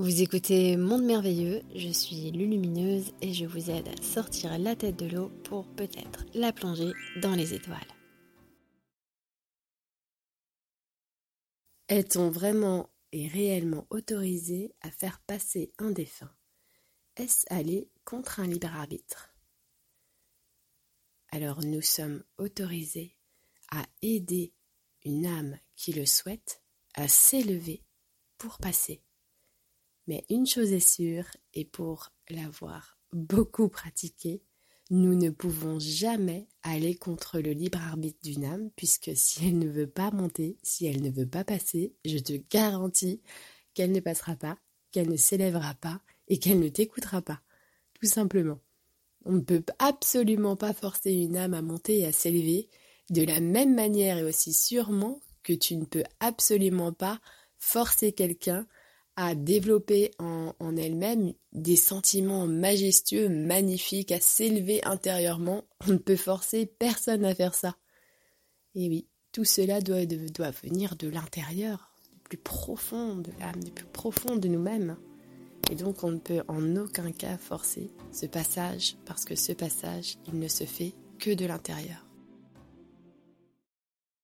Vous écoutez Monde Merveilleux, je suis Lulumineuse et je vous aide à sortir la tête de l'eau pour peut-être la plonger dans les étoiles. Est-on vraiment et réellement autorisé à faire passer un défunt? Est-ce aller contre un libre arbitre? Alors nous sommes autorisés à aider une âme qui le souhaite à s'élever pour passer mais une chose est sûre, et pour l'avoir beaucoup pratiqué, nous ne pouvons jamais aller contre le libre arbitre d'une âme, puisque si elle ne veut pas monter, si elle ne veut pas passer, je te garantis qu'elle ne passera pas, qu'elle ne s'élèvera pas et qu'elle ne t'écoutera pas. Tout simplement. On ne peut absolument pas forcer une âme à monter et à s'élever, de la même manière et aussi sûrement que tu ne peux absolument pas forcer quelqu'un à développer en, elle-même des sentiments majestueux, magnifiques, à s'élever intérieurement. On ne peut forcer personne à faire ça. Et oui, tout cela doit, doit venir de l'intérieur, du plus profond de l'âme, du plus profond de nous-mêmes. Et donc on ne peut en aucun cas forcer ce passage, parce que ce passage, il ne se fait que de l'intérieur.